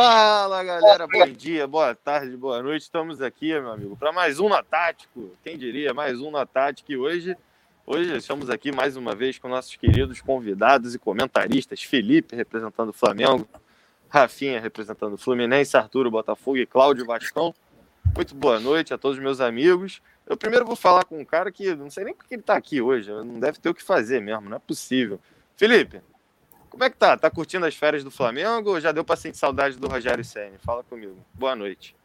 Fala galera, bom dia, boa tarde, boa noite. Estamos aqui, meu amigo, para mais um na Tático. Quem diria, mais um na Tático. E hoje, hoje estamos aqui mais uma vez com nossos queridos convidados e comentaristas: Felipe representando o Flamengo, Rafinha representando o Fluminense, Arturo Botafogo e Cláudio Vascão. Muito boa noite a todos os meus amigos. Eu primeiro vou falar com um cara que não sei nem porque ele está aqui hoje, não deve ter o que fazer mesmo, não é possível. Felipe, como é que tá? Tá curtindo as férias do Flamengo ou já deu para sentir saudade do Rogério Senna? Fala comigo. Boa noite.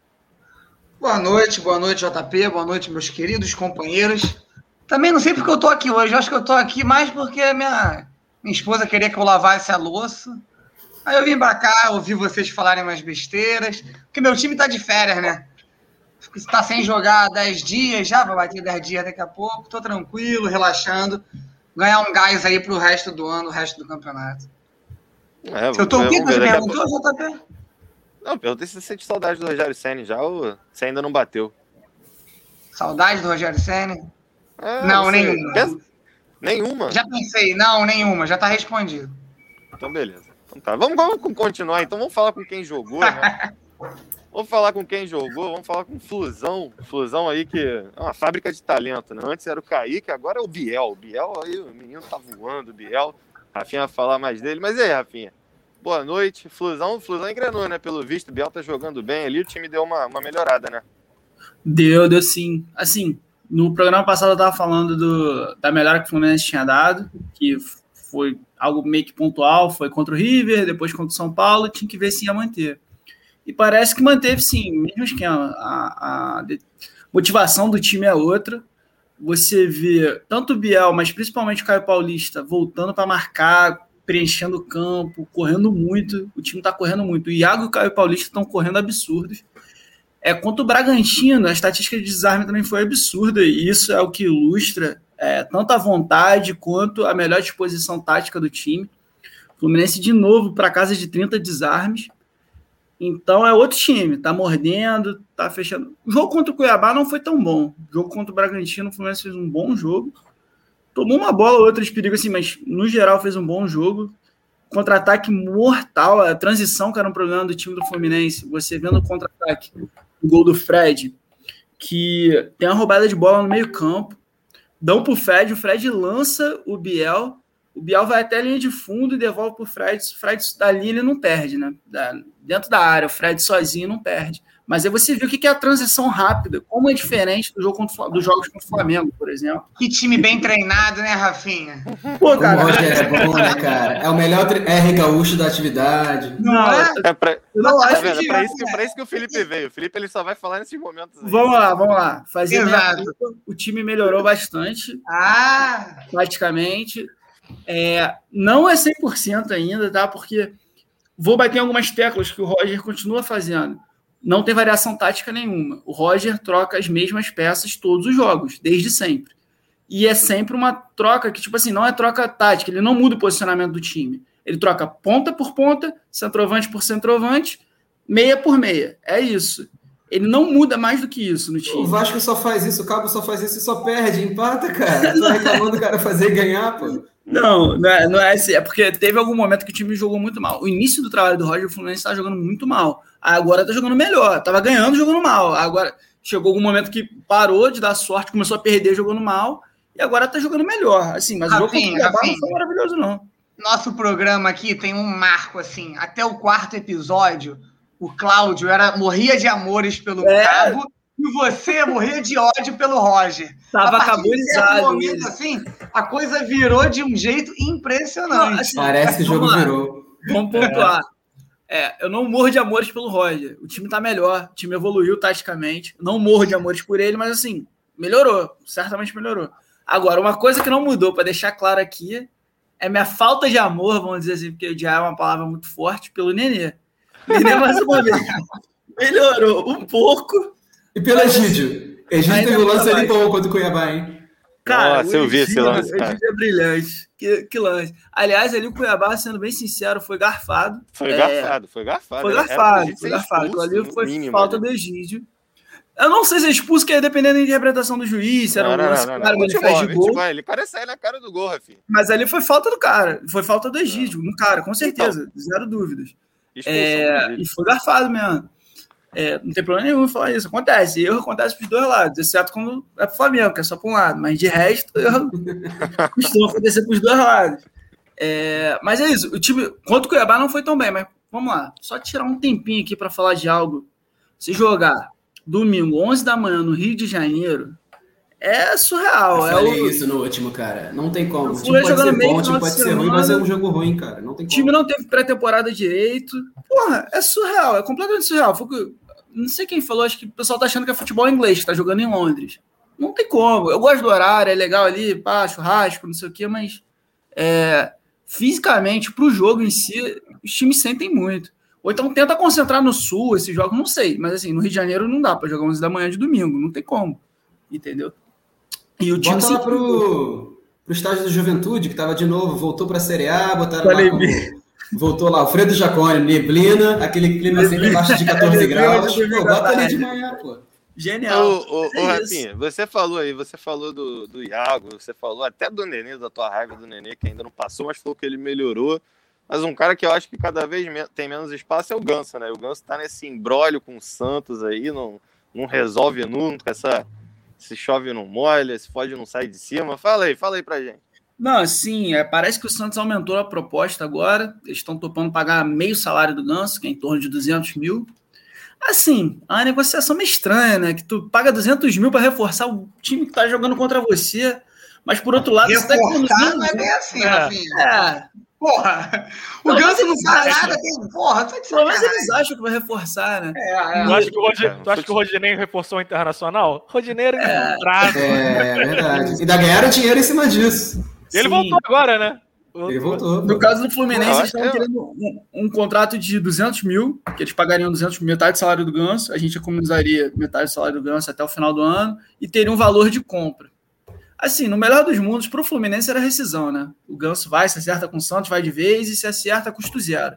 Boa noite, boa noite, JP, boa noite, meus queridos companheiros. Também não sei porque eu tô aqui hoje, eu acho que eu tô aqui mais porque minha, minha esposa queria que eu lavasse a louça. Aí eu vim pra cá, ouvi vocês falarem umas besteiras, porque meu time tá de férias, né? Está sem jogar 10 dias, já vai bater 10 dias daqui a pouco, tô tranquilo, relaxando, ganhar um gás aí pro resto do ano, o resto do campeonato. É, eu tô o quê? Você perguntou, JP? Não, perguntei se você sente saudade do Rogério Senna já ou você ainda não bateu. Saudade do Rogério Senna? É, não, nenhuma. Pensa... Nenhuma? Já pensei, não, nenhuma, já tá respondido. Então, beleza. Então tá. Vamos, vamos continuar, então vamos falar com quem jogou, né? vamos falar com quem jogou, vamos falar com Flusão. Flusão aí que é uma fábrica de talento, né? Antes era o Kaique, agora é o Biel. O Biel aí, o menino tá voando, o Biel. Rafinha falar mais dele. Mas e aí, Rafinha? Boa noite. Flusão, Flusão engrenou, né? Pelo visto, o Biel tá jogando bem ali, o time deu uma, uma melhorada, né? Deu, deu sim. Assim, no programa passado eu tava falando do, da melhora que o Fluminense tinha dado, que foi algo meio que pontual, foi contra o River, depois contra o São Paulo, tinha que ver se ia manter. E parece que manteve sim, mesmo esquema. A, a motivação do time é outra você vê tanto o Biel, mas principalmente o Caio Paulista voltando para marcar, preenchendo o campo, correndo muito. O time está correndo muito. O Iago e o Caio Paulista estão correndo absurdos. É, quanto o Bragantino, a estatística de desarme também foi absurda, e isso é o que ilustra é, tanto a vontade quanto a melhor disposição tática do time. Fluminense, de novo, para casa de 30 desarmes. Então é outro time, tá mordendo, tá fechando. O jogo contra o Cuiabá não foi tão bom. O jogo contra o Bragantino, o Fluminense fez um bom jogo. Tomou uma bola ou outra de perigo, assim, mas no geral fez um bom jogo. Contra-ataque mortal, a transição que era um problema do time do Fluminense. Você vendo o contra-ataque, o gol do Fred, que tem uma roubada de bola no meio-campo. Dão pro Fred, o Fred lança o Biel o Biel vai até a linha de fundo e devolve para o Fred. O Fred dali ele não perde, né? Dentro da área, o Fred sozinho não perde. Mas aí você viu o que é a transição rápida, como é diferente do jogo contra, dos jogos contra o Flamengo, por exemplo. Que time bem treinado, né, Rafinha? Pô, cara. O Roger é bom, né, cara? É o melhor R gaúcho da atividade. Não, é? É pra, não, é, é pra, isso que, pra isso que o Felipe veio. O Felipe ele só vai falar nesses momentos. Aí. Vamos lá, vamos lá. Fazer Exato. o time melhorou bastante. Ah! Praticamente. É, não é 100% ainda, tá? Porque vou bater em algumas teclas que o Roger continua fazendo. Não tem variação tática nenhuma. O Roger troca as mesmas peças todos os jogos, desde sempre. E é sempre uma troca que, tipo assim, não é troca tática, ele não muda o posicionamento do time. Ele troca ponta por ponta, centroavante por centroavante, meia por meia. É isso. Ele não muda mais do que isso no time. O Vasco só faz isso, o Cabo só faz isso e só perde, empata, cara. Tá reclamando do cara fazer ganhar, pô. Não, não é, não é assim. É porque teve algum momento que o time jogou muito mal. O início do trabalho do Roger, o Fluminense estava jogando muito mal. Agora tá jogando melhor. Tava ganhando, jogando mal. Agora chegou algum momento que parou de dar sorte, começou a perder jogando mal. E agora tá jogando melhor. Assim, mas Rafinha, o jogo não foi maravilhoso, não. Nosso programa aqui tem um marco, assim. Até o quarto episódio, o Cláudio era, morria de amores pelo é. Cabo e você morria de ódio pelo Roger. Tava carbonizado. momento, assim, a coisa virou de um jeito impressionante. Não, assim, Parece que o jogo virou. Vamos pontuar. É, eu não morro de amores pelo Roger. O time tá melhor, o time evoluiu taticamente. Não morro de amores por ele, mas assim, melhorou. Certamente melhorou. Agora, uma coisa que não mudou, para deixar claro aqui, é minha falta de amor, vamos dizer assim, porque já é uma palavra muito forte, pelo Nenê. Nenê, mais uma vez, melhorou um pouco, e pelo Egídio? Egídio teve um lance ali bom contra o Cuiabá, hein? Cara, Nossa, eu vi esse lance. Cara. Egídio é brilhante. Que, que lance. Aliás, ali o Cuiabá, sendo bem sincero, foi garfado. Foi é... garfado, foi garfado. Foi garfado, foi garfado. ali foi mínimo, falta né? do Egídio. Eu não sei se é expulso, que é dependendo da interpretação do juiz, era não, um lance não, claro, ele fez de gol. Ele parece sair na cara do gol, Rafinha. Mas ali foi falta do cara, foi falta do Egídio, no cara, com certeza, então, zero dúvidas. É, e foi garfado mesmo. É, não tem problema nenhum falar isso. Acontece. Erro acontece pros dois lados, exceto quando é pro Flamengo, que é só para um lado. Mas de resto, erro costuma acontecer pros dois lados. É, mas é isso. O time contra o Cuiabá não foi tão bem, mas vamos lá. Só tirar um tempinho aqui para falar de algo. Se jogar domingo, 11 da manhã, no Rio de Janeiro, é surreal. Eu é falei o... isso no último, cara. Não tem como. O time pode ser bom, o time pode ser ruim, mas é um jogo ruim, cara. Não tem O time como. não teve pré-temporada direito. Porra, é surreal, é completamente surreal. Foi o que- não sei quem falou, acho que o pessoal tá achando que é futebol inglês, que tá jogando em Londres. Não tem como. Eu gosto do horário, é legal ali, pá, churrasco, não sei o quê, mas é, fisicamente, pro jogo em si, os times sentem muito. Ou então tenta concentrar no sul esse jogo, não sei, mas assim, no Rio de Janeiro não dá pra jogar 11 da manhã de domingo, não tem como. Entendeu? E o time Bota se lá pro, pro estágio do Juventude, que tava de novo, voltou pra Série A, botaram lá com- Voltou lá, o Fredo Jacone, neblina, aquele clima sempre abaixo de 14 Neblina graus. Pô, bota ali de manhã, pô. Genial. Ô, ô, É isso. Rafinha, você falou aí, você falou do, do Iago, você falou até do Nenê, da tua raiva do Nenê, que ainda não passou, mas falou que ele melhorou. Mas um cara que eu acho que cada vez tem menos espaço é o Ganso, né? O Ganso tá nesse embrólio com o Santos aí, não, não resolve nunca, essa, se chove não molha, se fode não sai de cima. Fala aí, fala aí pra gente. Não, assim, é, parece que o Santos aumentou a proposta agora. Eles estão topando pagar meio salário do Ganso, que é em torno de 200 mil. Assim, é uma negociação meio estranha, né? Que tu paga 200 mil para reforçar o time que tá jogando contra você, mas por outro lado, você tá Reforçar não é bem assim, É. Rafinha. É, Porra, o Não, Ganso não faz nada, tem. Porra, tá de pelo menos eles acham que vai reforçar, né? É, é. Tu acha que o, É, tu acha que o Rodinei reforçou o Internacional? Rodinei era encontrado. É, verdade. Ainda ganharam dinheiro em cima disso. Ele Sim. voltou agora, né? Ele voltou. No caso do Fluminense, eles estavam eu- querendo um, um contrato de 200 mil, que eles pagariam 200 mil, metade do salário do Ganso, a gente economizaria metade do salário do Ganso até o final do ano, e teria um valor de compra. Assim, no melhor dos mundos, para o Fluminense era rescisão, né? O Ganso vai, se acerta com o Santos, vai de vez, e se acerta, custo zero.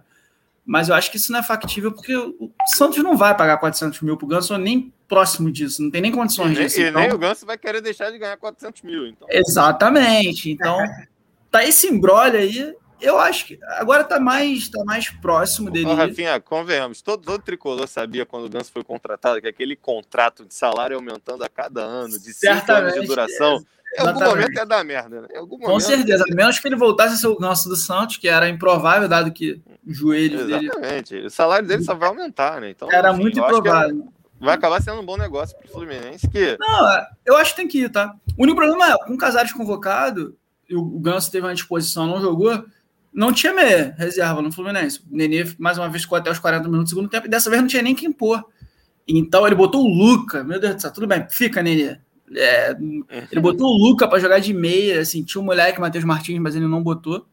Mas eu acho que isso não é factível, porque o Santos não vai pagar 400 mil pro Ganso, nem próximo disso, não tem nem E condições nem, disso. e então- nem o Ganso vai querer deixar de ganhar 400 mil. Então. Exatamente. Então, tá esse embrolho aí. Eu acho que agora tá mais, tá mais próximo dele. Ô, Rafinha, convenhamos, todo, todo tricolor sabia quando o Ganso foi contratado que aquele contrato de salário aumentando a cada ano, de cinco anos de duração, em algum exatamente. momento ia dar merda, né? Com momento. certeza. A menos que ele voltasse a ser o ganso do Santos, que era improvável, dado que o joelho dele Exatamente. O salário dele só vai aumentar, né? Então, era enfim, muito improvável. vai acabar sendo um bom negócio pro Fluminense, que Não, é, eu acho que tem que ir, tá? O único problema é, com o Casares convocado, e o o Ganso teve uma disposição, não jogou, não tinha meia reserva no Fluminense. O Nenê, mais uma vez, ficou até os 40 minutos do segundo tempo, e dessa vez não tinha nem quem pôr. Então ele botou o Luca, meu Deus do céu, tudo bem, fica, Nenê. É, ele botou o Luca para jogar de meia, assim, tinha um moleque, Matheus Martins, mas ele não botou.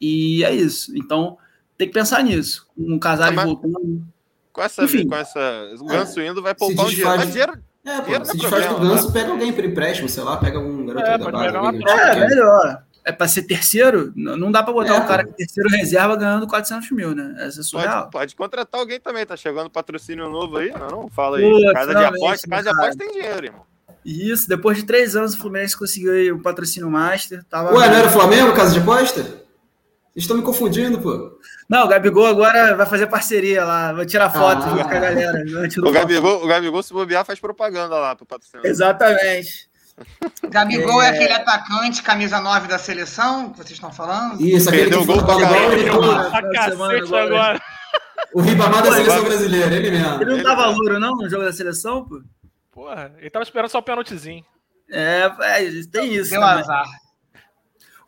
E é isso. Então, tem que pensar nisso. Um Casares Ah, mas- voltando. com essa, Enfim. com essa. O Ganso indo vai poupar um dinheiro. Mas dinheiro É, pô, Dinheiro não se é desfaz do problema, ganso, pega alguém por empréstimo, sei lá, pega um garoto É, da base. É, tipo, melhor. É para ser terceiro, não dá para botar É, um cara que é terceiro reserva ganhando 400 mil, né? Essa é surreal. pode, pode contratar alguém também, tá chegando patrocínio novo aí, não, não fala aí. Pô, casa de finalmente, aposta, casa de aposta tem dinheiro, irmão. Isso, depois de três anos o Fluminense conseguiu aí o patrocínio Master. Tava... Ué, não era o Flamengo, casa de aposta? Vocês estão me confundindo, pô. Não, o Gabigol agora vai fazer parceria lá, vai tirar foto Ah. junto com a galera. O Gabigol, o Gabigol, se bobear, faz propaganda lá pro patrocinador. Exatamente. Gabigol é... É. aquele atacante, camisa 9 da seleção, que vocês estão falando? Isso, aquele Perdeu que o gol pra caralho. Agora. O Ribamar da seleção brasileira, ele mesmo. Ele não tava louro, não, no jogo da seleção, pô? Porra, ele tava esperando só o pênaltizinho. É, é, tem isso. Deu também. azar.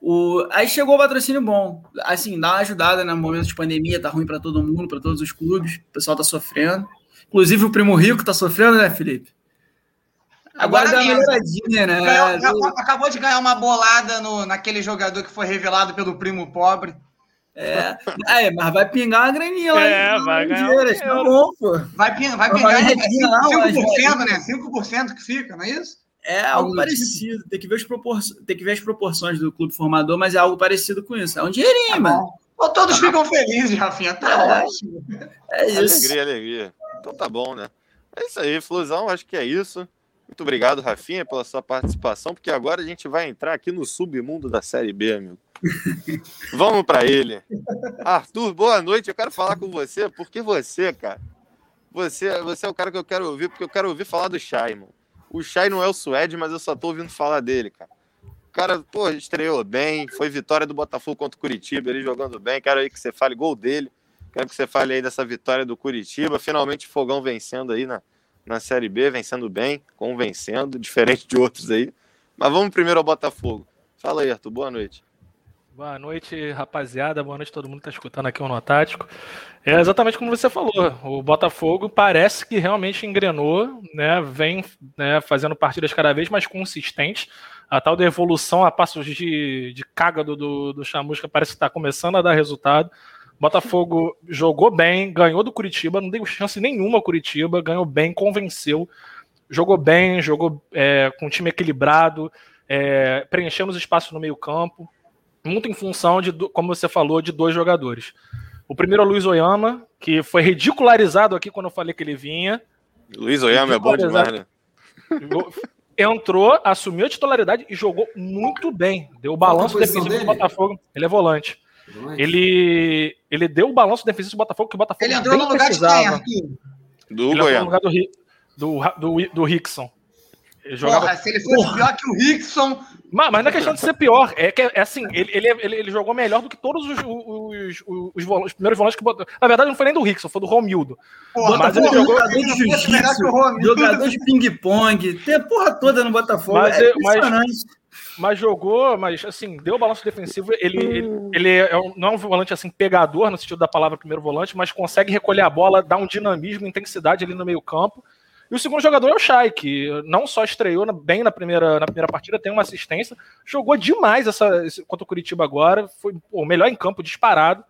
O, aí chegou o patrocínio bom. Assim, dá uma ajudada no momento de pandemia, tá ruim para todo mundo, para todos os clubes. O pessoal tá sofrendo. Inclusive o Primo Rico tá sofrendo, né, Felipe? Agora, Agora mesmo. né? Ganhou- ganhou- acabou de ganhar uma bolada no, naquele jogador que foi revelado pelo primo pobre. É, é, mas vai pingar uma graninha lá. É, hein? vai ganhar dinheiro, um tá bom, pô. Vai, vai Vai pingar é lá, 5%, né? 5% que fica, não é isso? É algo Algo parecido. Tem que, ver as propor... Tem que ver as proporções do clube formador, mas é algo parecido com isso. É um dinheirinho, Tá mano. bom. Todos ficam felizes, Rafinha. Tá É. ótimo. É isso. Alegria, alegria. Então tá bom, né? É isso aí, Flusão, acho que é isso. Muito obrigado, Rafinha, pela sua participação, porque agora a gente vai entrar aqui no submundo da Série B, amigo. Vamos para ele. Arthur, boa noite. Eu quero falar com você, porque você, cara, você, você é o cara que eu quero ouvir, porque eu quero ouvir falar do Chay, mano. O Chay não é o Suede, mas eu só tô ouvindo falar dele, cara. O cara, pô, estreou bem, foi vitória do Botafogo contra o Curitiba, ele jogando bem. Quero aí que você fale gol dele. Quero que você fale aí dessa vitória do Curitiba. Finalmente o Fogão vencendo aí na, na Série B, vencendo bem, convencendo, diferente de outros aí. Mas vamos primeiro ao Botafogo. Fala aí, Arthur. Boa noite. Boa noite, rapaziada. Boa noite todo mundo que está escutando aqui o Notático. É exatamente como você falou. O Botafogo parece que realmente engrenou, né? Vem né, fazendo partidas cada vez mais consistentes. A tal da evolução a passos de, de caga do, do, do Chamusca parece que está começando a dar resultado. Botafogo jogou bem, ganhou do Curitiba, não deu chance nenhuma ao Curitiba, ganhou bem, convenceu, jogou bem, jogou é, com um time equilibrado, é, preenchendo os espaços no meio-campo, muito em função de, como você falou, de dois jogadores. O primeiro é o Luiz Oyama, que foi ridicularizado aqui quando eu falei que ele vinha. Luiz Oyama é bom demais, né? Entrou, assumiu a titularidade e jogou muito bem. Deu o balanço defensivo do Botafogo. Ele é volante. Ele, ele deu o balanço defensivo do Botafogo que o Botafogo Ele entrou no lugar precisava. de quem, Do Ele entrou no lugar do, do, do, do Rickson. Ele jogava Porra, se ele fosse pior que o Rickson, Mas, mas não é questão de ser pior, é que é assim, ele, ele, ele, ele jogou melhor do que todos os, os, os, os, volantes- os primeiros volantes que botou. Na verdade, não foi nem do Rickson, foi do Romildo. porra, Mas porra, ele jogou- jogador de jiu-jitsu, jogador de ping-pong, tem a porra toda no Botafogo. Mas é mas- impressionante. Mas jogou, mas assim, deu o balanço defensivo. Ele, ele, ele é um- não é um volante assim pegador, no sentido da palavra primeiro volante, mas consegue recolher a bola, dar um dinamismo, intensidade ali no meio-campo. E o segundo jogador é o Chay, que não só estreou bem na primeira, na primeira partida, tem uma assistência, jogou demais essa, esse- contra o Curitiba agora, foi o melhor em campo, disparado.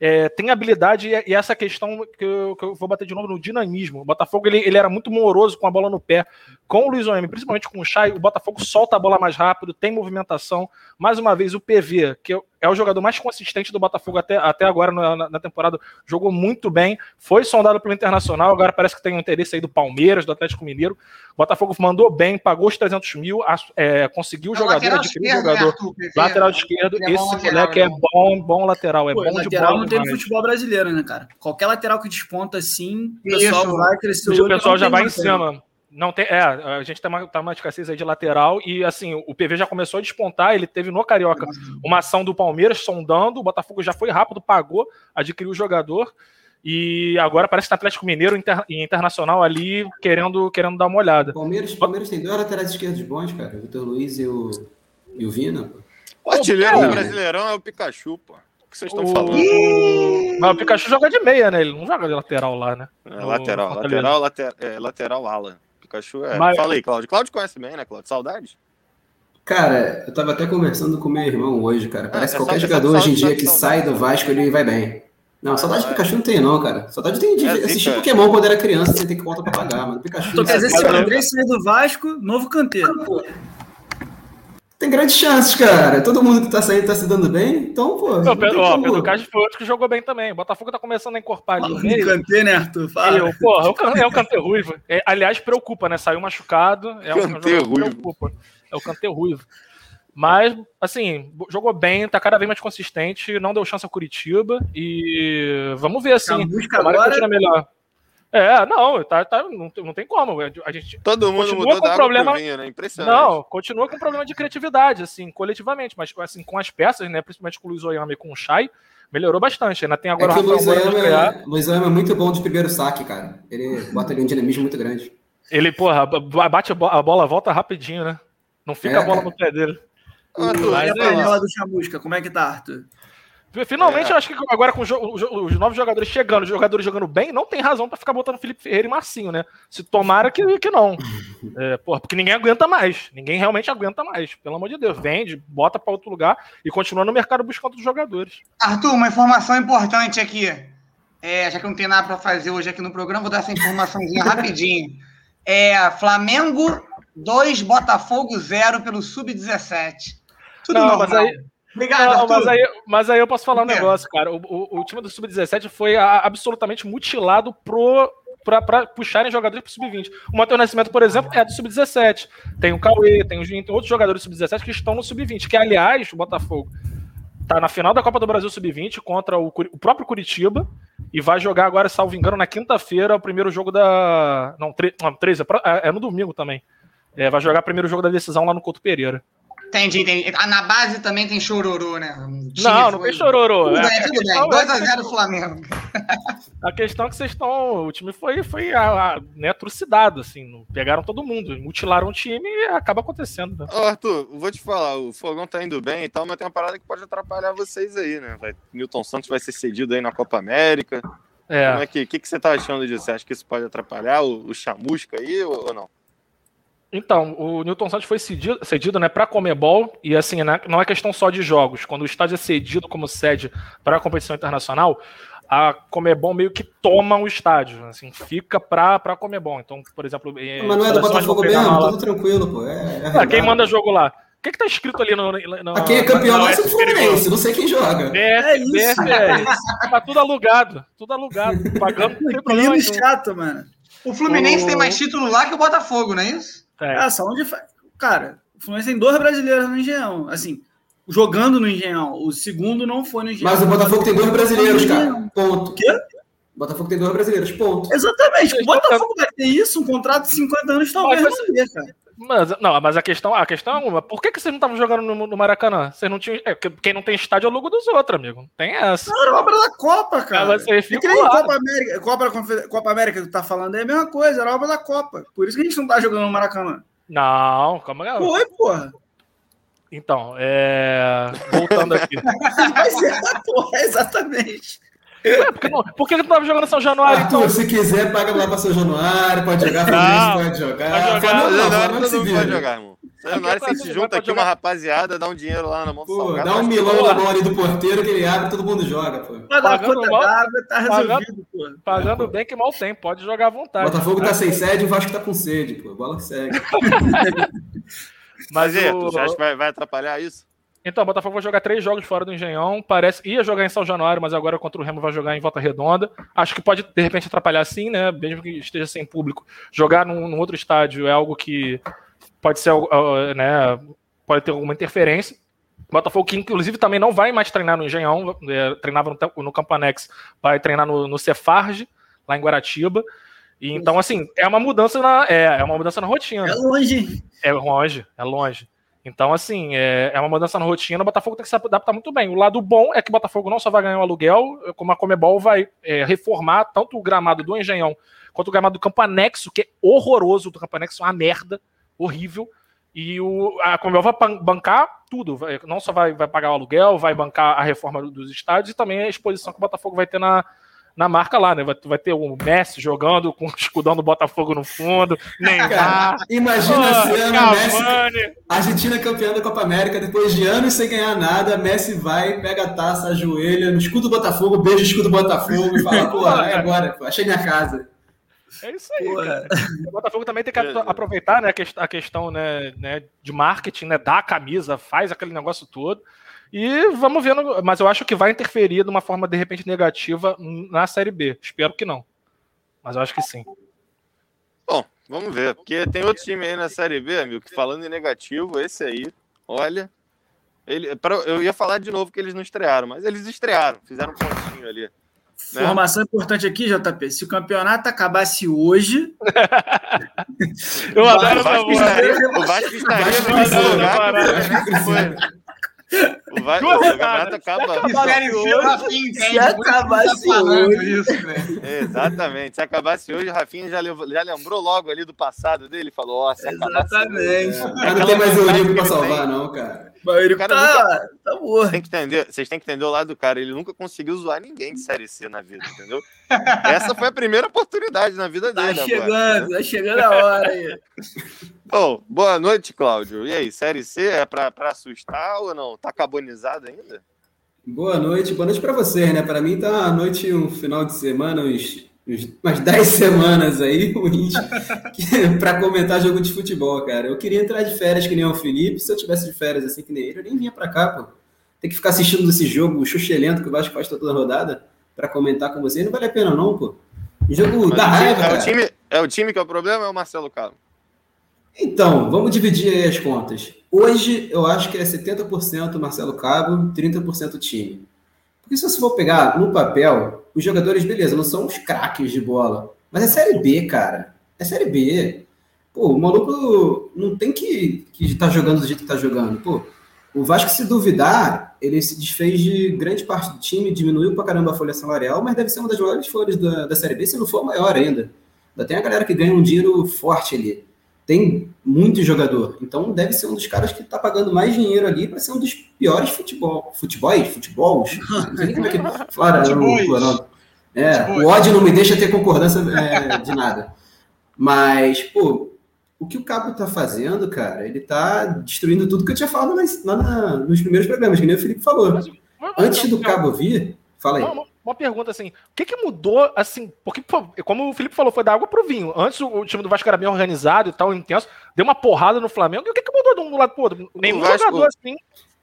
É, tem habilidade e, essa questão que eu, que eu vou bater de novo no dinamismo. O Botafogo ele, ele era muito moroso com a bola no pé. Com o Luiz Oemi, principalmente com o Chay, o Botafogo solta a bola mais rápido, tem movimentação. Mais uma vez, o PV, que é o jogador mais consistente do Botafogo até, até agora na, na- temporada, jogou muito bem, foi sondado pelo Internacional, agora parece que tem um interesse aí do Palmeiras, do Atlético Mineiro. O Botafogo mandou bem, pagou os 300 mil, é, conseguiu o É jogador, lateral adquiriu o esquerdo, né, jogador. PV? Lateral esquerdo, Ele é esse lateral, moleque é é bom. bom, lateral, é Pô, bom de lateral bola não tem no futebol brasileiro, né, cara? Qualquer lateral que desponta assim, o Isso. pessoal vai crescer O pessoal já vai em cima. Não tem, é, a gente tá uma, tá uma escassez aí de lateral e assim, o PV já começou a despontar, ele teve no Carioca uma ação do Palmeiras sondando, o Botafogo já foi rápido, pagou, adquiriu o jogador e agora parece que tá Atlético Mineiro inter- e Internacional ali querendo, querendo dar uma olhada. Palmeiras, Palmeiras tem dois laterais esquerdos bons, cara. O Vitor Luiz e o, e o Vina. pô. O artilheiro do Brasileirão é o Pikachu, pô. O que vocês estão O- falando? Mas o Pikachu joga de meia, né? Ele não joga de lateral lá, né? É, lateral, lateral, lateral, é, lateral ala. Pikachu é. Mas- Fala aí, Cláudio. Cláudio conhece bem, né, Cláudio? Saudade? Cara, eu tava até conversando com meu irmão hoje, cara. Parece é que qualquer só- jogador só- hoje em dia que sai do Vasco, ele vai bem. Não, saudade do Pikachu não tem, não, cara. Saudade tem de É, assistir zica. Pokémon quando era criança, sem ter que conta pra pagar, mano. Pikachu. Então quer dizer, se o André sair do Vasco, novo canteiro. Pô, Tem grandes chances, cara. Todo mundo que tá saindo tá se dando bem, então, pô. Não, não Pedro, ó, Pedro Castro foi outro que jogou bem também. O Botafogo tá começando a encorpar ali meio. canteiro, né, Arthur? Fala. Eu, porra, é o, Can- é o Ruivo. É, aliás, preocupa, né? Saiu machucado. É jogador que Ruivo. preocupa. É o Kanté Ruivo. Mas, assim, jogou bem, tá cada vez mais consistente, não deu chance ao Curitiba e vamos ver, assim. Tomara que agora- melhor. É, não, tá, tá, não, tem- não tem como. A gente, Todo mundo Continua mudou com da água problema- pro vinho, né? Impressionante. não, continua com problema de criatividade, assim, coletivamente, mas assim, com as peças, né, principalmente com o Luiz Oyama e com o Chay, melhorou bastante. Ainda tem É agora que o Luiz. Oyama, Luiz Oyama é muito bom de primeiro saque, cara. Ele bota ali um dinamismo muito grande. Ele, porra, bate a bo- a bola, volta rapidinho, né? Não fica É, a bola no pé dele. Mas Mas a é panela do Chamusca, como é que tá, Arthur? Finalmente, É. eu acho que agora com os, novos jogadores chegando, os jogadores jogando bem, não tem razão pra ficar botando Felipe Ferreira e Marcinho, né? Se tomara que, que não. É, porra, porque ninguém aguenta mais. Ninguém realmente aguenta mais. Pelo amor de Deus. Vende, bota pra outro lugar e continua no mercado buscando os jogadores. Arthur, uma informação importante aqui. É, já que não tem nada para fazer hoje aqui no programa, vou dar essa informaçãozinha rapidinho. É, Flamengo 2, Botafogo 0 pelo Sub-17. Tudo Não, normal. mas aí, Obrigado, não, mas, aí, mas aí eu posso falar um negócio, cara. O, o- o time do Sub-17 foi a- absolutamente mutilado pro, para puxarem jogadores para sub-20. O Matheus Nascimento, por exemplo, é do sub-17. Tem o Cauê, tem, tem outros jogadores sub-17 que estão no sub-20. Que, aliás, o Botafogo tá na final da Copa do Brasil sub-20 contra o, o, próprio Curitiba e vai jogar agora, salvo engano, na quinta-feira, o primeiro jogo da. Não, 13, é, é no domingo também. É, vai jogar o primeiro jogo da decisão lá no Couto Pereira. Entendi, entendi. Ah, na base também tem chororô, né? não, não tem chororô. Tudo é, bem, tudo bem. 2x0 é Flamengo. A questão é que vocês estão. O time foi, foi a, a, né, trucidado, assim. Pegaram todo mundo, mutilaram o time e acaba acontecendo. Né? Ô, Arthur, vou te falar, o Fogão tá indo bem e tal, mas tem uma parada que pode atrapalhar vocês aí, né? Vai, Newton Santos vai ser cedido aí na Copa América. É. Como é que, que, que você tá achando disso? Você acha que isso pode atrapalhar o, o chamusca aí ou, ou não? Então, o Newton Santos foi cedido, cedido né, para a Comebol, e assim, né, não é questão só de jogos. Quando o estádio é cedido como sede para a competição internacional, a Comebol meio que toma o estádio, assim, fica para a Comebol. Então, por exemplo. Mas não é do Botafogo mesmo, tudo tranquilo, pô. É, é ah, quem manda jogo lá? O que, que tá escrito ali no. no ah, quem é campeão ser o Fluminense, não sei quem joga. É, é isso, é isso. Tá tudo alugado, tudo alugado. Pagando. Que chato, mano. O Fluminense o... tem mais título lá que o Botafogo, não é isso? É. Ah, só onde. Cara, o Fluminense tem dois brasileiros no Engenhão. Assim, jogando no Engenhão. O segundo não foi no Engenhão. Mas o Botafogo tem dois brasileiros, cara. Ponto. O quê? O Botafogo tem dois brasileiros, ponto. Exatamente. O Botafogo vai ter isso, um contrato de 50 anos, talvez não ter, cara. Mas, não, mas a questão, a questão é uma. Por que, que vocês não estavam jogando no, no, Maracanã? Vocês não tinham. É, quem não tem estádio é o logo dos outros, amigo. Tem essa. Não, era obra da Copa, cara. Ah, você fica Copa América, Copa, Copa América que tu tá falando é a mesma coisa, era obra da Copa. Por isso que a gente não tá jogando no Maracanã. Não, calma aí. Foi, porra. Então, é... voltando aqui. Mas é, porra, exatamente. Ué, por, que não, por que tu tava jogando São Januário? Arthur, então? se quiser, paga lá pra São Januário, pode jogar, Fluminense pode jogar. Pode jogar, não, não, não, não, pode jogar, irmão. São Januário, você se junta aqui, uma rapaziada, dá um dinheiro lá na mão do pô, Salgado. Dá um milão na mão ali do porteiro que ele abre todo mundo joga, pô. Pagando, mal, tá resolvido, pô. Pagando bem que mal tem, pode jogar à vontade. Botafogo tá sem sede, o Vasco tá com sede, pô. Bola que segue. Mas, e, tu acha que vai atrapalhar isso? Então, o Botafogo vai jogar três jogos fora do Engenhão. Parece ia jogar em São Januário, mas agora contra o Remo vai jogar em Volta Redonda. Acho que pode de repente atrapalhar sim, né? Mesmo que esteja sem público. Jogar num, num outro estádio é algo que pode ser, né? Pode ter alguma interferência. Botafogo, que inclusive também não vai mais treinar no Engenhão, é, treinava no, no Campanex, vai treinar no, no Cefarge, lá em Guaratiba. E, então, assim, é uma mudança na, é, é uma mudança na rotina. É longe. É longe, é longe. Então, assim, é, é uma mudança na rotina, o Botafogo tem que se adaptar muito bem. O lado bom é que o Botafogo não só vai ganhar o aluguel, como a Comebol vai é, reformar tanto o gramado do Engenhão quanto o gramado do Campo Anexo, que é horroroso, do Campo Anexo é uma merda, horrível. E o, a Comebol vai bancar tudo, vai, não só vai, vai pagar o aluguel, vai bancar a reforma dos estádios e também a exposição que o Botafogo vai ter na, na marca lá, né? Vai, vai ter o Messi jogando com o escudão do Botafogo no fundo. Neymar. Imagina oh, esse ano, Messi, Argentina campeã da Copa América, depois de anos sem ganhar nada, Messi vai, pega a taça, ajoelha no escudo do Botafogo, beija o escudo do Botafogo e fala, pô, é agora, pô, achei minha casa. É isso aí. O Botafogo também tem que aproveitar né, a questão né, né, de marketing, né, da camisa, faz aquele negócio todo. E vamos vendo, mas eu acho que vai interferir de uma forma de repente negativa na Série B. Espero que não. Mas eu acho que sim. Bom, vamos ver. Porque tem outro time aí na Série B, amigo, que falando em negativo, esse aí, olha. Ele, pra, eu ia falar de novo que eles não estrearam, mas eles estrearam, fizeram um pontinho ali. Né? Informação importante aqui, JP. Se o campeonato acabasse hoje. eu adoro o Vasco estaria, o Vasco estaria no primeiro lugar. O, vai, o campeonato acaba. Se acabasse hoje. Isso, né? Exatamente. Se acabasse hoje, o Rafinha já, já lembrou logo ali do passado dele. Falou: Ó, oh, se Exatamente. É, não tem mais Eurico pra salvar, não, cara. O Eurico tá, nunca... tá morto. Tem que entender, vocês têm que entender o lado do cara. Ele nunca conseguiu zoar ninguém de Série C na vida, entendeu? Essa foi a primeira oportunidade na vida tá dele. Tá chegando, agora, né? tá chegando a hora aí. Bom, boa noite, Cláudio. E aí, Série C é para assustar ou não? Tá carbonizado ainda? Boa noite, boa noite para vocês, né? Para mim tá a noite, um final de semana, uns, uns umas 10 semanas aí, para comentar jogo de futebol, cara. Eu queria entrar de férias que nem o Felipe, se eu tivesse de férias assim que nem ele, eu nem vinha para cá, pô. Tem que ficar assistindo esse jogo chuchelento que o Vasco faz toda a rodada para comentar com vocês, não vale a pena não, pô. Jogo Mas da o time- raiva, é, o cara. time, é o time que é o problema ou é o Marcelo Cabo? Então, vamos dividir as contas. Hoje, eu acho que é 70% Marcelo Cabo, 30% time. Porque se você for pegar no papel, os jogadores, beleza, não são os craques de bola. Mas é Série B, cara. É Série B. Pô, o maluco não tem que estar jogando do jeito que tá jogando. Pô, o Vasco, se duvidar, ele se desfez de grande parte do time, diminuiu pra caramba a folha salarial, mas deve ser uma das maiores folhas da, da Série B, se não for a maior ainda. Ainda tem a galera que ganha um dinheiro forte ali. Tem muito jogador. Então deve ser um dos caras que tá pagando mais dinheiro ali para ser um dos piores futebol. Futebols? Futebols? Não sei nem como é que. Futebols. o- não. É, o ódio não me deixa ter concordância é, de nada. Mas, pô, o que o Cabo tá fazendo, cara, ele tá destruindo tudo que eu tinha falado lá na- nos primeiros programas, que nem o Felipe falou. Mas- mas- Antes do Cabo vir, fala aí. Uma, uma- pergunta assim, o que, que mudou, assim, porque, como o Felipe falou, foi da água pro vinho. Antes o, time do Vasco era bem organizado e tal, intenso, deu uma porrada no Flamengo, e o que, que mudou de um lado pro outro? Nenhum Vasco- jogador, assim,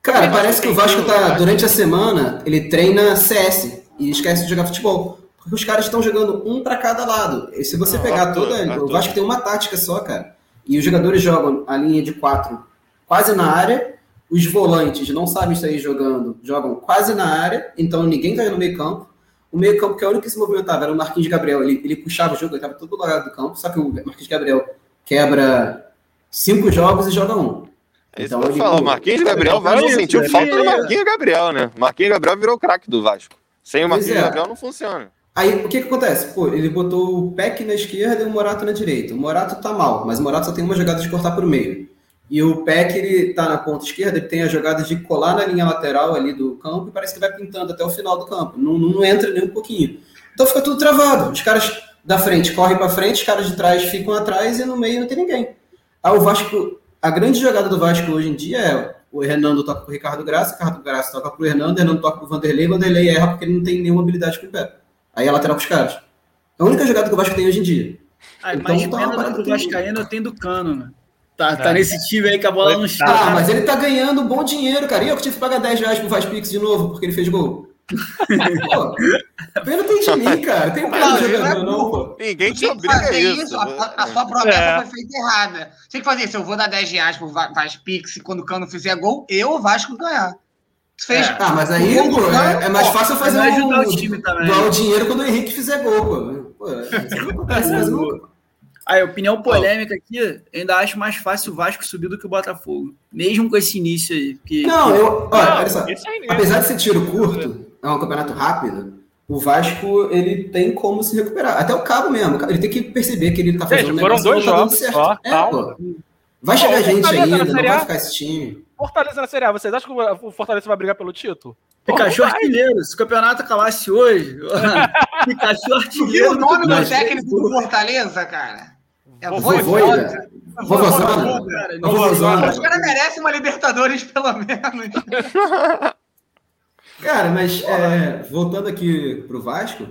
Cara, Também parece que o Vasco tá, durante a semana, ele treina CS e esquece de jogar futebol. Porque os caras estão jogando um pra cada lado. E se você pegar toda. O. Vasco tem uma tática só, cara. E os jogadores jogam a linha de quatro quase na área. Os volantes não sabem sair jogando, jogam quase na área, então ninguém tá no meio campo. O meio campo, que é o único que se movimentava, era o Marquinhos Gabriel. Ele, ele puxava o jogo, ele tava todo lado do campo, só que o Marquinhos Gabriel quebra cinco jogos e joga um. É isso Então, que eu ele- falo. O Marquinhos Gabriel, Vasco isso, sentiu falta do Marquinhos Gabriel, né? Marquinhos Gabriel virou craque do Vasco. Sem o Marquinhos é. Gabriel não funciona. Aí, o que que acontece? Pô, ele botou o Peck na esquerda e o Morato na direita. O Morato tá mal, mas o Morato só tem uma jogada de cortar pro meio. E o Peck, ele tá na ponta esquerda, ele tem a jogada de colar na linha lateral ali do campo e parece que vai pintando até o final do campo. Não, não entra nem um pouquinho. Então fica tudo travado. Os caras da frente correm pra frente, os caras de trás ficam atrás e no meio não tem ninguém. Aí o Vasco, a grande jogada do Vasco hoje em dia é o Hernando toca pro Ricardo Graça, o Ricardo Graça toca pro Hernando, o Hernando toca pro Vanderlei, o Vanderlei erra porque ele não tem nenhuma habilidade com o pé. Aí é lateral pros caras. É a única jogada que o Vasco tem hoje em dia. Ah, Então, mas tá pena do Vascaíno eu tenho do Cano, né? Tá, É. tá nesse time aí que a bola não chega. Ah, mas ele tá ganhando um bom dinheiro, cara. E eu que tive que pagar 10 reais pro Vaz Pix de novo, porque ele fez gol. Pô, pena tem de mim, cara. Tem Não, de ele não é pô. Ninguém te Tinha que obriga isso. isso, a, a- a sua promessa É. foi feita errada. Tinha que fazer isso. Eu vou dar 10 reais pro Va- Vaz Pix e quando o Cano fizer gol, eu, o Vasco, ganhar. Fez. É. Ah, mas aí, gol pô, Cano, é, é mais pô, fácil fazer um, ajudar o time também. doar o dinheiro quando o Henrique fizer gol, pô. Pô, isso não acontece mais nunca. Aí, opinião polêmica aqui, eu ainda acho mais fácil o Vasco subir do que o Botafogo. Mesmo com esse início aí. Porque, Não, eu. Olha, Não, olha só. né? Apesar de ser tiro curto, é um campeonato rápido, o Vasco ele tem como se recuperar. Até o Cabo mesmo. Ele tem que perceber que ele tá fazendo Gente, foram dois tá dando jogos certo. só, É, calma. pô. Vai chegar gente ainda, não vai ficar esse time. Fortaleza na Série A, vocês acham que o Fortaleza vai brigar pelo título? Pikachu artilheiro. Se o campeonato acabasse hoje, Pikachu artilheiro. o nome do técnico do Fortaleza, cara? É Vovô- Voivoda. Vovozona. Cara, Vovozona. Os caras merecem uma Libertadores, pelo menos. Cara, mas é, voltando aqui pro Vasco,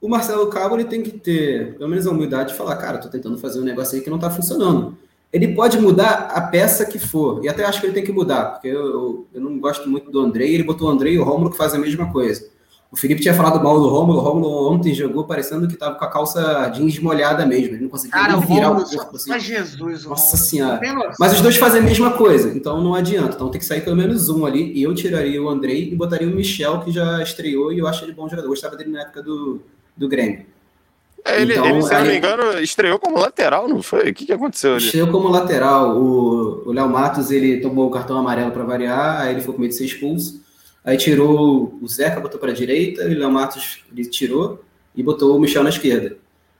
o Marcelo Cabo ele tem que ter, pelo menos, a humildade de falar, cara, tô tentando fazer um negócio aí que não tá funcionando. Ele pode mudar a peça que for, e até acho que ele tem que mudar, porque eu, eu, eu não gosto muito do Andrei, ele botou o Andrei e o Rômulo que fazem a mesma coisa. O Felipe tinha falado mal do Rômulo, o Rômulo ontem jogou parecendo que tava com a calça jeans molhada mesmo, ele não conseguia Cara, nem virar Romulo, o corpo assim. Jesus. o Nossa Romulo. senhora. Mas os dois fazem a mesma coisa, então não adianta. Então tem que sair pelo menos um ali. E eu tiraria o Andrei e botaria o Michel, que já estreou e eu acho ele bom jogador. Eu gostava dele na época do, do Grêmio. É, ele, Então, ele, se eu não me engano, estreou como lateral, não foi? O que, que aconteceu ali? Estreou como lateral. O o Léo Matos ele tomou o cartão amarelo para variar, aí ele ficou com medo de ser expulso. Aí tirou o Zeca, botou para a direita, e o Léo Matos ele tirou e botou o Michel na esquerda.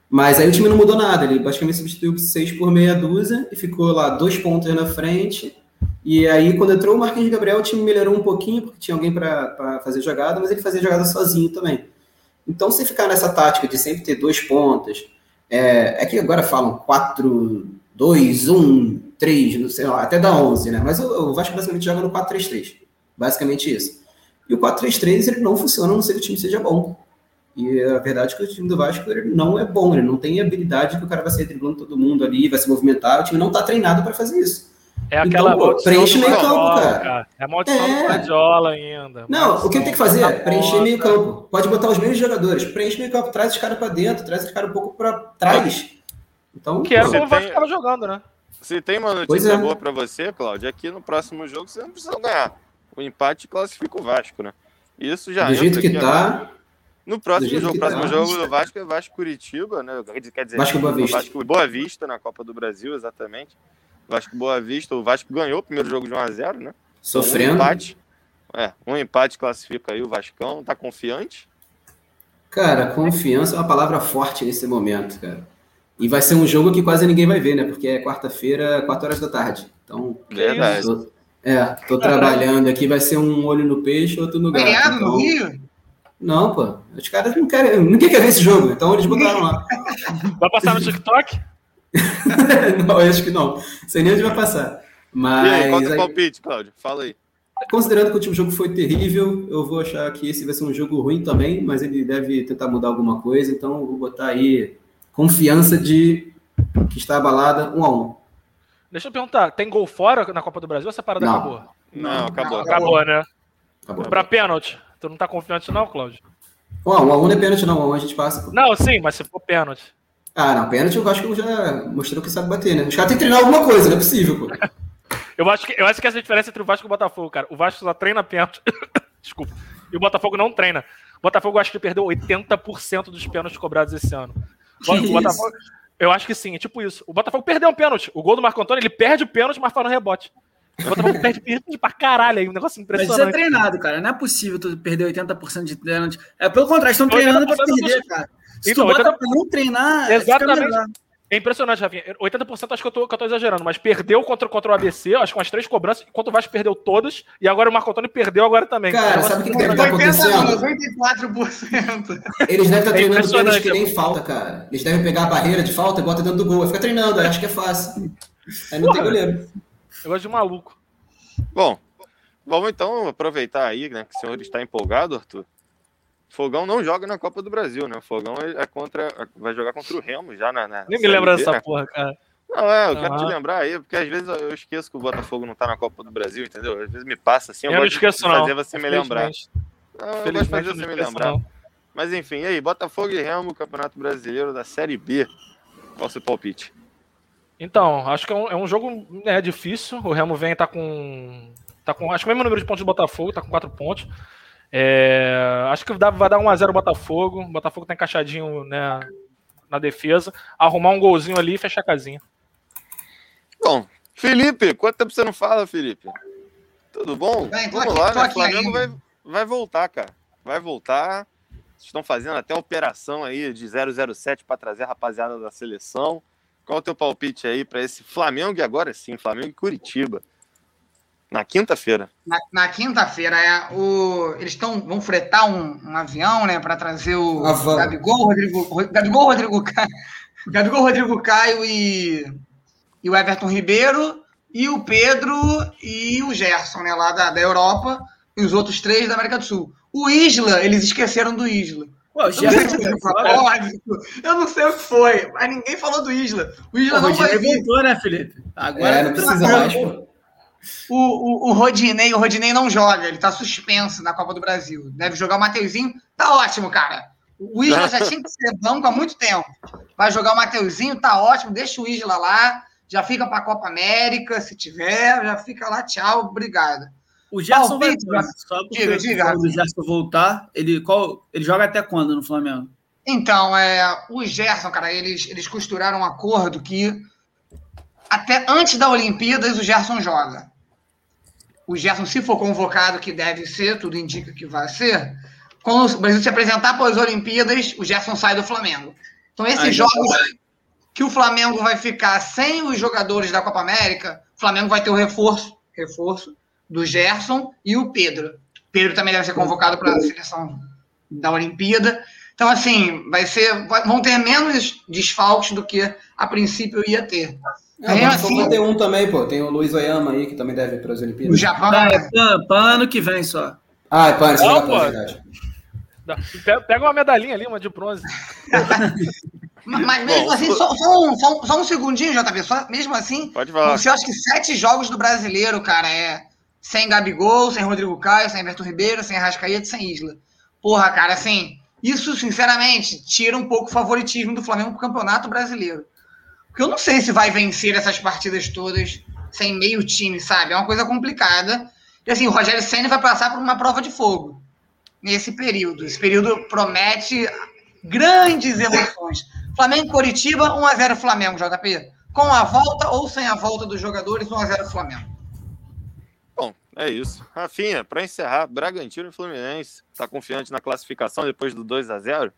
Mas aí o time não mudou nada, ele basicamente substituiu seis por meia dúzia e ficou lá dois pontos na frente. E aí, quando entrou o Marquinhos Gabriel, o time melhorou um pouquinho, porque tinha alguém para fazer jogada, mas ele fazia jogada sozinho também. Então, se ficar nessa tática de sempre ter dois pontas, é, é que agora falam 4, 2, 1, 3, não sei lá, até dá 11, né? Mas o, o Vasco basicamente joga no 4-3-3. Basicamente isso. E o 4-3-3 ele não funciona a não ser que o time seja bom. E a verdade é que o time do Vasco ele não é bom, ele não tem habilidade que o cara vai sair driblando todo mundo ali, vai se movimentar, o time não está treinado para fazer isso. É aquela Então, pô, preenche meio campo, cara. É a maldição É. do Guardiola ainda. Não, o que tem que fazer é preencher meio campo. Pode botar os mesmos jogadores, preenche meio campo, traz os caras pra dentro, traz os caras um pouco pra trás. Então, Que era pô, como o Vasco estava jogando, né? Se tem uma notícia é. boa pra você, Cláudio, é que no próximo jogo você não precisa ganhar. O empate classifica o Vasco, né? Isso já do jeito que tá, No próximo jogo, próximo tá. jogo do Vasco é Vasco Curitiba, né? Quer dizer, Vasco Boa Vista. Vasco Boa Vista na Copa do Brasil, exatamente. Vasco Boa Vista, o Vasco ganhou o primeiro jogo de 1 a 0, né? Um sofrendo. empate. É, um empate classifica aí o Vascão, tá confiante? Cara, confiança é uma palavra forte nesse momento, cara. E vai ser um jogo que quase ninguém vai ver, né? Porque é quarta-feira, 4 horas da tarde. Então, Verdade. tô, é, tô trabalhando aqui, vai ser um olho no peixe, outro no gato. Feriado Então, no Rio? não, pô. Os caras não querem, ninguém quer ver esse jogo, então eles botaram lá. Vai passar no TikTok? não, eu acho que não. Sei nem onde vai passar. E aí, qual Mas que é o aí, palpite, Cláudio? Fala aí. considerando que o último jogo foi terrível, eu vou achar que esse vai ser um jogo ruim também, mas ele deve tentar mudar alguma coisa, então eu vou botar aí confiança de que está abalada um a um. Deixa eu perguntar, tem gol fora na Copa do Brasil ou essa parada Não. acabou? Não, acabou. Acabou, né? Acabou. Pra pênalti. Tu não tá confiante não, Cláudio? Um a um, um a um não é pênalti, não. Um a um a gente passa. Não, sim, mas se for pênalti. Ah, não, pênalti eu acho que já mostrou que sabe bater, né? Os caras têm que treinar alguma coisa, não é possível, pô. Eu acho, que, eu acho que essa é a diferença entre o Vasco e o Botafogo, cara. O Vasco só treina pênalti. Desculpa. E o Botafogo não treina. O Botafogo eu acho que perdeu 80% dos pênaltis cobrados esse ano. O o Botafogo, eu acho que sim, é tipo isso. O Botafogo perdeu um pênalti. O gol do Marco Antônio, ele perde o pênalti, mas faz no rebote. O Botafogo perde pênalti pra caralho aí, um negócio Mas isso é impressionante. treinado, cara. Não é possível tu perder 80% de pênalti. É pelo contrário, estão 80% treinando pra do- perder, cara. Se Então, tu bota 80% pra não treinar, fica Exatamente. É impressionante, Rafinha. 80% acho que eu, tô, que eu tô exagerando, mas perdeu contra, contra o ABC, acho que umas três cobranças, enquanto o Vasco perdeu todas, e agora o Marco Antônio perdeu agora também. Cara, Então, sabe o que assim, deve estar 80 não, acontecendo? 94%. Eles devem estar É treinando pênalti que nem falta, cara. Eles devem pegar a barreira de falta e bota dentro do gol. Fica treinando, acho que é fácil. Aí não tem Porra. goleiro. Eu gosto de maluco. Bom, vamos então aproveitar aí, né, que o senhor está empolgado, Arthur. Fogão não joga na Copa do Brasil, né? O Fogão é contra, vai jogar contra o Remo já na. na Nem me lembra dessa né? porra, cara. Não, é, eu quero te lembrar aí, porque às vezes eu esqueço que o Botafogo não tá na Copa do Brasil, entendeu? Às vezes me passa assim, eu, Eu não esqueço, não. fazer você me lembrar. Não, eu gosto de fazer você me lembrar. não. Mas enfim, e aí, Botafogo e Remo, Campeonato Brasileiro da Série B. Qual o seu palpite? Então, acho que é um, é um jogo né, difícil. O Remo vem tá com. tá com. Acho que o mesmo número de pontos do Botafogo, tá com quatro pontos. É, acho que dá- vai dar 1x0 o Botafogo. O Botafogo tá encaixadinho né, na defesa. Arrumar um golzinho ali e fechar a casinha. Bom, Felipe, quanto tempo você não fala, Felipe? Tudo bom? Bem, Vamos aqui, lá, né? aqui Flamengo vai, vai voltar, cara. Vai voltar. Vocês estão fazendo até operação aí de 007 para trazer a rapaziada da seleção. Qual o teu palpite aí para esse Flamengo e agora sim, Flamengo e Curitiba? Na quinta-feira. Na, na quinta-feira, é, o, eles tão, vão fretar um, um avião, né, para trazer o. Gabigol, Rodrigo, Ro- Gabigol, Rodrigo Caio, Gabigol, Rodrigo Caio e, e o Everton Ribeiro e o Pedro e o Gerson, né, lá da, da Europa e os outros três da América do Sul. O Isla, eles esqueceram do Isla. Pô, o Eu não sei eu não sei o que foi, mas ninguém falou do Isla. O Isla O não vai vir. voltou, né, Felipe? Agora É, não precisa mais, pô. O, o, o Rodinei, o Rodinei não joga, ele tá suspenso na Copa do Brasil. Deve jogar o Mateuzinho, tá ótimo, cara. O Isla já tinha que ser banco há muito tempo. Vai jogar o Mateuzinho, tá ótimo, deixa o Isla lá, já fica pra Copa América, se tiver, já fica lá, tchau, obrigado. O Gerson vai Palpite, voltar. Só diga, diga, o Gerson voltar, ele, qual, ele joga até quando no Flamengo? Então, é, o Gerson, cara, eles, eles costuraram um acordo que até antes da Olimpíadas o Gerson joga. O Gerson, se for convocado, que deve ser, tudo indica que vai ser, quando o Brasil se apresentar para as Olimpíadas, o Gerson sai do Flamengo. Então, esses jogos que o Flamengo vai ficar sem os jogadores da Copa América, o Flamengo vai ter o reforço, reforço do Gerson e o Pedro. Pedro também deve ser convocado para a seleção da Olimpíada. Então, assim, vai ser, vão ter menos desfalques do que a princípio ia ter. É, o Botafogo vai ter um também, pô. Tem o Luiz Oyama aí, que também deve ir para as O Olimpíadas. Japão, Ah, é pra, pra ano que vem só. Ah, é para esse Não, jogador, pô. é verdade. Pega uma medalhinha ali, uma de bronze. Mas mesmo Bom, assim, só, só, um, só, só, um segundinho, JP, só, mesmo assim, Pode falar. você acha que sete jogos do brasileiro, cara, é sem Gabigol, sem Rodrigo Caio, sem Everton Ribeiro, sem Arrascaeta, sem Isla. Porra, cara, assim, isso, sinceramente, tira um pouco o favoritismo do Flamengo pro Campeonato Brasileiro. Porque eu não sei se vai vencer essas partidas todas sem meio time, sabe? É uma coisa complicada. E assim, o Rogério Senna vai passar por uma prova de fogo nesse período. Esse período promete grandes emoções. Flamengo Coritiba, 1x0 Flamengo, JP. Com a volta ou sem a volta dos jogadores, 1x0 Flamengo. Bom, é isso. Rafinha, para encerrar, Bragantino e Fluminense. Tá confiante na classificação depois do 2 a 0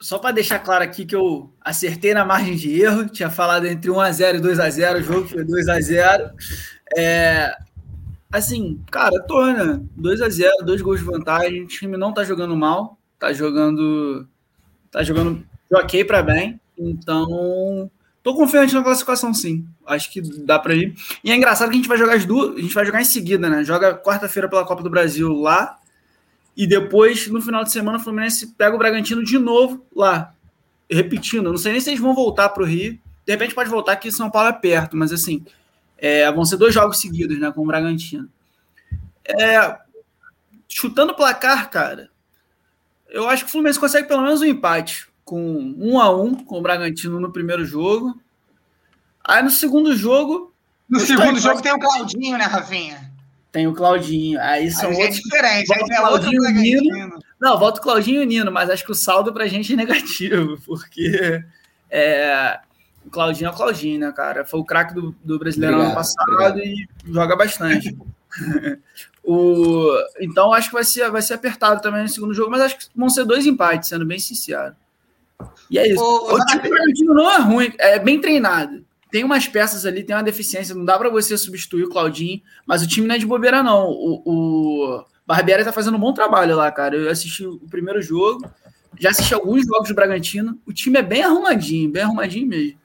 Só para deixar claro aqui que eu acertei na margem de erro, tinha falado entre 1 a 0 e 2 a 0 o jogo foi 2 a 0 é, Assim, cara, né? 2 a 0 dois gols de vantagem. O time não tá jogando mal, tá jogando. Tá jogando ok para bem. Então, tô confiante na classificação, sim. Acho que dá para ir. E é engraçado que a gente vai jogar as duas. A gente vai jogar em seguida, né? Joga quarta-feira pela Copa do Brasil lá. E depois, no final de semana, o Fluminense pega o Bragantino de novo lá. Repetindo, não sei nem se eles vão voltar para o Rio. De repente pode voltar aqui São Paulo é perto, mas assim, é, vão ser dois jogos seguidos, né, com o Bragantino. É, chutando o placar, cara, eu acho que o Fluminense consegue pelo menos um empate, com um a um com o Bragantino no primeiro jogo. Aí no segundo jogo. No segundo jogo tem o Claudinho, né, Rafinha? Tem o Claudinho. Aí são aí é outros. É diferente, aí é Claudinho outro Nino. Não, volta o Claudinho e o Nino, mas acho que o saldo pra gente é negativo, porque é, o Claudinho é o Claudinho, né, cara? Foi o craque do, do Brasileirão ano passado obrigado. e joga bastante. o, então acho que vai ser, vai ser apertado também no segundo jogo, mas acho que vão ser dois empates, sendo bem sincero. E é isso. O, o time não é ruim, é bem treinado. Tem umas peças ali, tem uma deficiência, não dá para você substituir o Claudinho, mas o time não é de bobeira, não. O, o Barbieri tá fazendo um bom trabalho lá, cara. Eu assisti o primeiro jogo, já assisti alguns jogos do Bragantino. O time é bem arrumadinho, bem arrumadinho mesmo.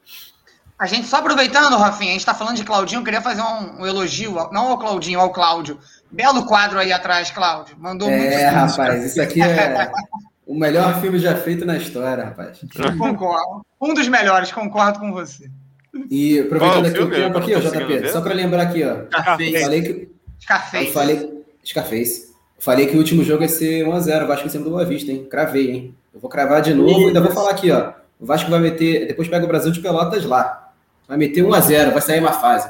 A gente, só aproveitando, Rafinha, a gente está falando de Claudinho, eu queria fazer um, um, elogio, não ao Claudinho, ao Cláudio. Belo quadro aí atrás, Cláudio. Mandou é, muito. É, rapaz, isso aqui é o melhor filme já feito na história, rapaz. Concordo. Um dos melhores, concordo com você. E aproveitando aqui o tempo aqui, ó, JP, só para lembrar aqui, ó. Scarface. Falei que, Scarface. Eu falei, Scarface. falei que o último jogo ia ser 1x0, Vasco em cima do Boa Vista, hein? Cravei, hein? Eu vou cravar de novo e ainda vou falar aqui, ó. O Vasco vai meter, depois pega o Brasil de Pelotas lá. Vai meter 1x0, vai sair uma fase.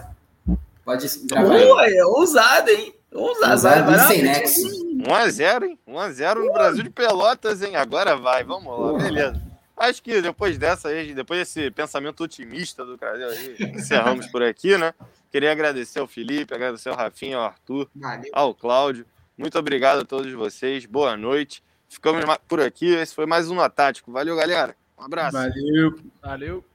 Pode gravar. Ué, é ousado, hein? Ousado. Ousado, sem nexo. 1x0, hein? 1x0 no Brasil de Pelotas, hein? Agora vai, vamos lá, beleza. Acho que depois dessa aí, depois desse pensamento otimista do Brasil aí, encerramos por aqui, né? Queria agradecer ao Felipe, agradecer ao Rafinha, ao Arthur, Valeu. ao Cláudio. Muito obrigado a todos vocês. Boa noite. Ficamos por aqui. Esse foi mais um No Tático. Valeu, galera. Um abraço. Valeu. Valeu.